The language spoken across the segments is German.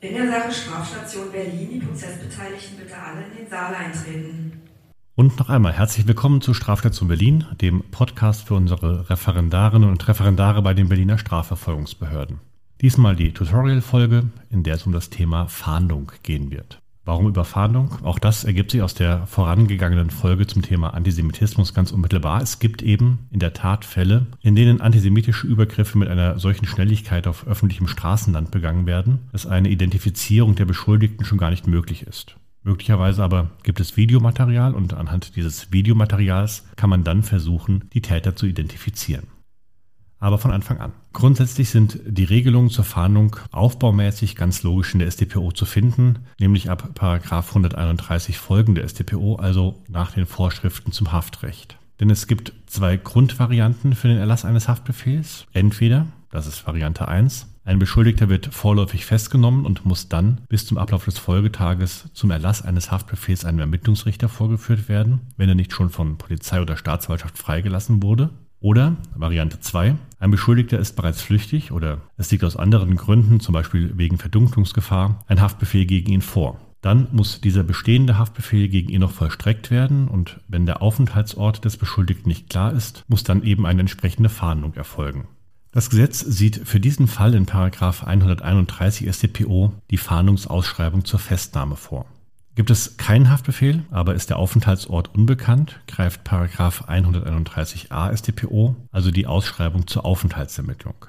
In der Sache Strafstation Berlin die Prozessbeteiligten bitte alle in den Saal eintreten. Und noch einmal herzlich willkommen zu Strafstation Berlin, dem Podcast für unsere Referendarinnen und Referendare bei den Berliner Strafverfolgungsbehörden. Diesmal die Tutorial-Folge, in der es um das Thema Fahndung gehen wird. Warum über Fahndung? Auch das ergibt sich aus der vorangegangenen Folge zum Thema Antisemitismus ganz unmittelbar. Es gibt eben in der Tat Fälle, in denen antisemitische Übergriffe mit einer solchen Schnelligkeit auf öffentlichem Straßenland begangen werden, dass eine Identifizierung der Beschuldigten schon gar nicht möglich ist. Möglicherweise aber gibt es Videomaterial und anhand dieses Videomaterials kann man dann versuchen, die Täter zu identifizieren aber von Anfang an. Grundsätzlich sind die Regelungen zur Fahndung aufbaumäßig ganz logisch in der StPO zu finden, nämlich ab 131 folgende StPO, also nach den Vorschriften zum Haftrecht. Denn es gibt zwei Grundvarianten für den Erlass eines Haftbefehls. Entweder, das ist Variante 1, ein Beschuldigter wird vorläufig festgenommen und muss dann bis zum Ablauf des Folgetages zum Erlass eines Haftbefehls einem Ermittlungsrichter vorgeführt werden, wenn er nicht schon von Polizei oder Staatsanwaltschaft freigelassen wurde. Oder Variante 2, ein Beschuldigter ist bereits flüchtig oder es liegt aus anderen Gründen, zum Beispiel wegen Verdunklungsgefahr, ein Haftbefehl gegen ihn vor. Dann muss dieser bestehende Haftbefehl gegen ihn noch vollstreckt werden und wenn der Aufenthaltsort des Beschuldigten nicht klar ist, muss dann eben eine entsprechende Fahndung erfolgen. Das Gesetz sieht für diesen Fall in 131 StPO die Fahndungsausschreibung zur Festnahme vor. Gibt es keinen Haftbefehl, aber ist der Aufenthaltsort unbekannt, greift 131a StPO, also die Ausschreibung zur Aufenthaltsermittlung.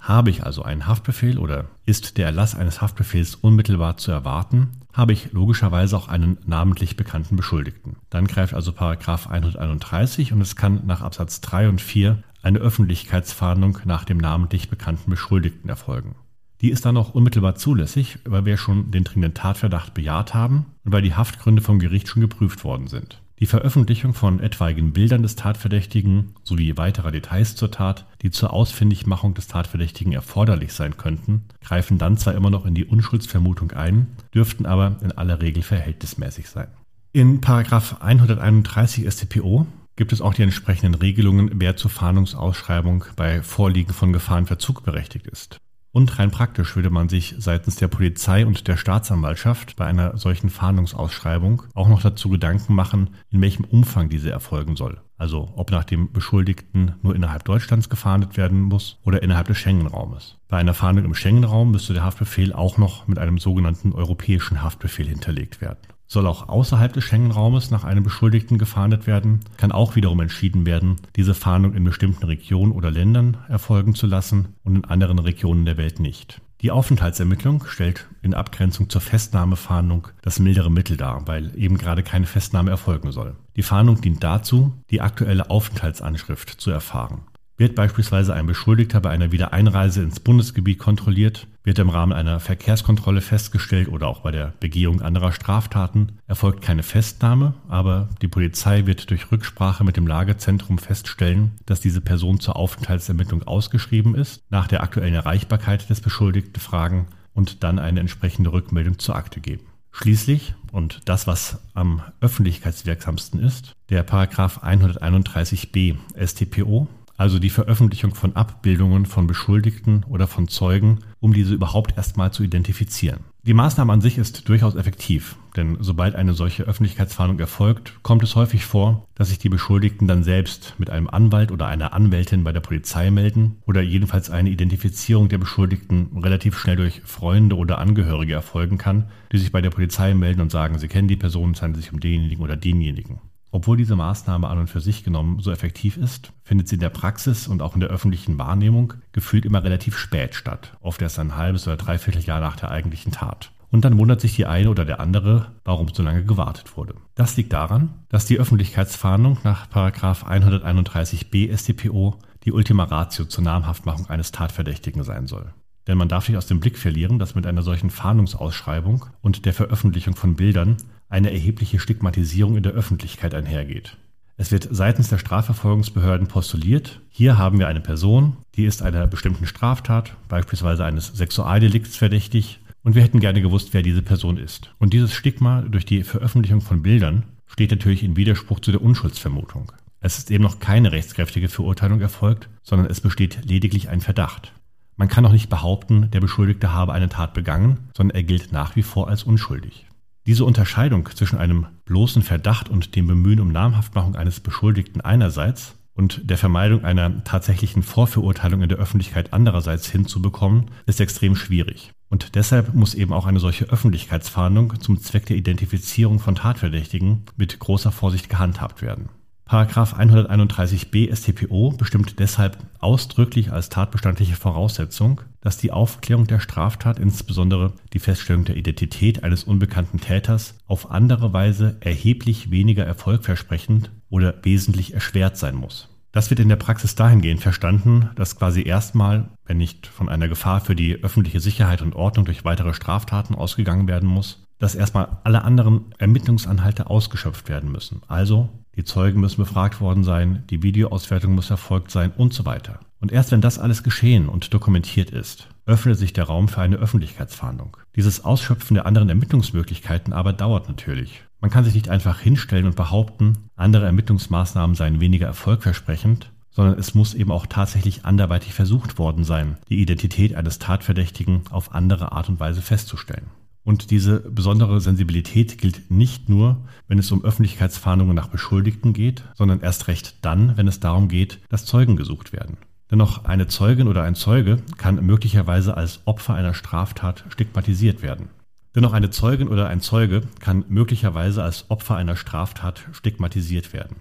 Habe ich also einen Haftbefehl oder ist der Erlass eines Haftbefehls unmittelbar zu erwarten, habe ich logischerweise auch einen namentlich bekannten Beschuldigten. Dann greift also 131 und es kann nach Absatz 3 und 4 eine Öffentlichkeitsfahndung nach dem namentlich bekannten Beschuldigten erfolgen. Die ist dann auch unmittelbar zulässig, weil wir schon den dringenden Tatverdacht bejaht haben und weil die Haftgründe vom Gericht schon geprüft worden sind. Die Veröffentlichung von etwaigen Bildern des Tatverdächtigen sowie weiterer Details zur Tat, die zur Ausfindigmachung des Tatverdächtigen erforderlich sein könnten, greifen dann zwar immer noch in die Unschuldsvermutung ein, dürften aber in aller Regel verhältnismäßig sein. In 131 StPO gibt es auch die entsprechenden Regelungen, wer zur Fahndungsausschreibung bei Vorliegen von Gefahrenverzug berechtigt ist. Und rein praktisch würde man sich seitens der Polizei und der Staatsanwaltschaft bei einer solchen Fahndungsausschreibung auch noch dazu Gedanken machen, in welchem Umfang diese erfolgen soll. Also ob nach dem Beschuldigten nur innerhalb Deutschlands gefahndet werden muss oder innerhalb des Schengen-Raumes. Bei einer Fahndung im Schengen-Raum müsste der Haftbefehl auch noch mit einem sogenannten europäischen Haftbefehl hinterlegt werden soll auch außerhalb des Schengen-Raumes nach einem Beschuldigten gefahndet werden, kann auch wiederum entschieden werden, diese Fahndung in bestimmten Regionen oder Ländern erfolgen zu lassen und in anderen Regionen der Welt nicht. Die Aufenthaltsermittlung stellt in Abgrenzung zur Festnahmefahndung das mildere Mittel dar, weil eben gerade keine Festnahme erfolgen soll. Die Fahndung dient dazu, die aktuelle Aufenthaltsanschrift zu erfahren. Wird beispielsweise ein Beschuldigter bei einer Wiedereinreise ins Bundesgebiet kontrolliert, wird im Rahmen einer Verkehrskontrolle festgestellt oder auch bei der Begehung anderer Straftaten, erfolgt keine Festnahme, aber die Polizei wird durch Rücksprache mit dem Lagezentrum feststellen, dass diese Person zur Aufenthaltsermittlung ausgeschrieben ist, nach der aktuellen Erreichbarkeit des Beschuldigten fragen und dann eine entsprechende Rückmeldung zur Akte geben. Schließlich, und das, was am öffentlichkeitswirksamsten ist, der Paragraph 131b StPO also die Veröffentlichung von Abbildungen von Beschuldigten oder von Zeugen, um diese überhaupt erstmal zu identifizieren. Die Maßnahme an sich ist durchaus effektiv, denn sobald eine solche Öffentlichkeitsfahndung erfolgt, kommt es häufig vor, dass sich die Beschuldigten dann selbst mit einem Anwalt oder einer Anwältin bei der Polizei melden oder jedenfalls eine Identifizierung der Beschuldigten relativ schnell durch Freunde oder Angehörige erfolgen kann, die sich bei der Polizei melden und sagen, sie kennen die Person, es handelt sich um denjenigen oder denjenigen. Obwohl diese Maßnahme an und für sich genommen so effektiv ist, findet sie in der Praxis und auch in der öffentlichen Wahrnehmung gefühlt immer relativ spät statt, oft erst ein halbes oder dreiviertel Jahr nach der eigentlichen Tat. Und dann wundert sich die eine oder der andere, warum so lange gewartet wurde. Das liegt daran, dass die Öffentlichkeitsfahndung nach 131b StPO die Ultima Ratio zur Namhaftmachung eines Tatverdächtigen sein soll. Denn man darf nicht aus dem Blick verlieren, dass mit einer solchen Fahndungsausschreibung und der Veröffentlichung von Bildern eine erhebliche Stigmatisierung in der Öffentlichkeit einhergeht. Es wird seitens der Strafverfolgungsbehörden postuliert, hier haben wir eine Person, die ist einer bestimmten Straftat, beispielsweise eines Sexualdelikts verdächtig, und wir hätten gerne gewusst, wer diese Person ist. Und dieses Stigma durch die Veröffentlichung von Bildern steht natürlich in Widerspruch zu der Unschuldsvermutung. Es ist eben noch keine rechtskräftige Verurteilung erfolgt, sondern es besteht lediglich ein Verdacht. Man kann auch nicht behaupten, der Beschuldigte habe eine Tat begangen, sondern er gilt nach wie vor als unschuldig. Diese Unterscheidung zwischen einem bloßen Verdacht und dem Bemühen um Namhaftmachung eines Beschuldigten einerseits und der Vermeidung einer tatsächlichen Vorverurteilung in der Öffentlichkeit andererseits hinzubekommen, ist extrem schwierig. Und deshalb muss eben auch eine solche Öffentlichkeitsfahndung zum Zweck der Identifizierung von Tatverdächtigen mit großer Vorsicht gehandhabt werden. Paragraph 131b StPO bestimmt deshalb ausdrücklich als tatbestandliche Voraussetzung, dass die Aufklärung der Straftat, insbesondere die Feststellung der Identität eines unbekannten Täters, auf andere Weise erheblich weniger erfolgversprechend oder wesentlich erschwert sein muss. Das wird in der Praxis dahingehend verstanden, dass quasi erstmal, wenn nicht von einer Gefahr für die öffentliche Sicherheit und Ordnung durch weitere Straftaten ausgegangen werden muss, dass erstmal alle anderen Ermittlungsanhalte ausgeschöpft werden müssen. Also die Zeugen müssen befragt worden sein, die Videoauswertung muss erfolgt sein und so weiter. Und erst wenn das alles geschehen und dokumentiert ist, öffnet sich der Raum für eine Öffentlichkeitsfahndung. Dieses Ausschöpfen der anderen Ermittlungsmöglichkeiten aber dauert natürlich. Man kann sich nicht einfach hinstellen und behaupten, andere Ermittlungsmaßnahmen seien weniger erfolgversprechend, sondern es muss eben auch tatsächlich anderweitig versucht worden sein, die Identität eines Tatverdächtigen auf andere Art und Weise festzustellen. Und diese besondere Sensibilität gilt nicht nur, wenn es um Öffentlichkeitsfahndungen nach Beschuldigten geht, sondern erst recht dann, wenn es darum geht, dass Zeugen gesucht werden. Dennoch eine Zeugin oder ein Zeuge kann möglicherweise als Opfer einer Straftat stigmatisiert werden. Dennoch eine Zeugin oder ein Zeuge kann möglicherweise als Opfer einer Straftat stigmatisiert werden.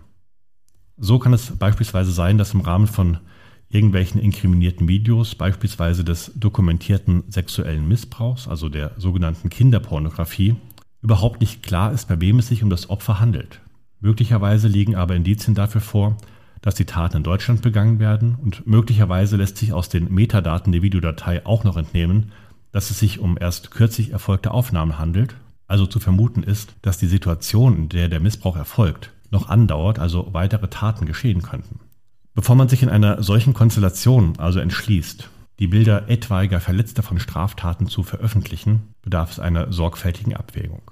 So kann es beispielsweise sein, dass im Rahmen von irgendwelchen inkriminierten Videos, beispielsweise des dokumentierten sexuellen Missbrauchs, also der sogenannten Kinderpornografie, überhaupt nicht klar ist, bei wem es sich um das Opfer handelt. Möglicherweise liegen aber Indizien dafür vor, dass die Taten in Deutschland begangen werden und möglicherweise lässt sich aus den Metadaten der Videodatei auch noch entnehmen, dass es sich um erst kürzlich erfolgte Aufnahmen handelt, also zu vermuten ist, dass die Situation, in der der Missbrauch erfolgt, noch andauert, also weitere Taten geschehen könnten. Bevor man sich in einer solchen Konstellation also entschließt, die Bilder etwaiger Verletzter von Straftaten zu veröffentlichen, bedarf es einer sorgfältigen Abwägung.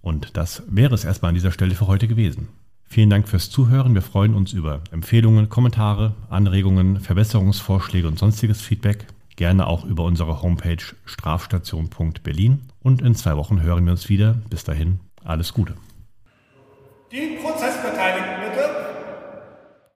Und das wäre es erstmal an dieser Stelle für heute gewesen. Vielen Dank fürs Zuhören. Wir freuen uns über Empfehlungen, Kommentare, Anregungen, Verbesserungsvorschläge und sonstiges Feedback. Gerne auch über unsere Homepage strafstation.berlin. Und in zwei Wochen hören wir uns wieder. Bis dahin, alles Gute.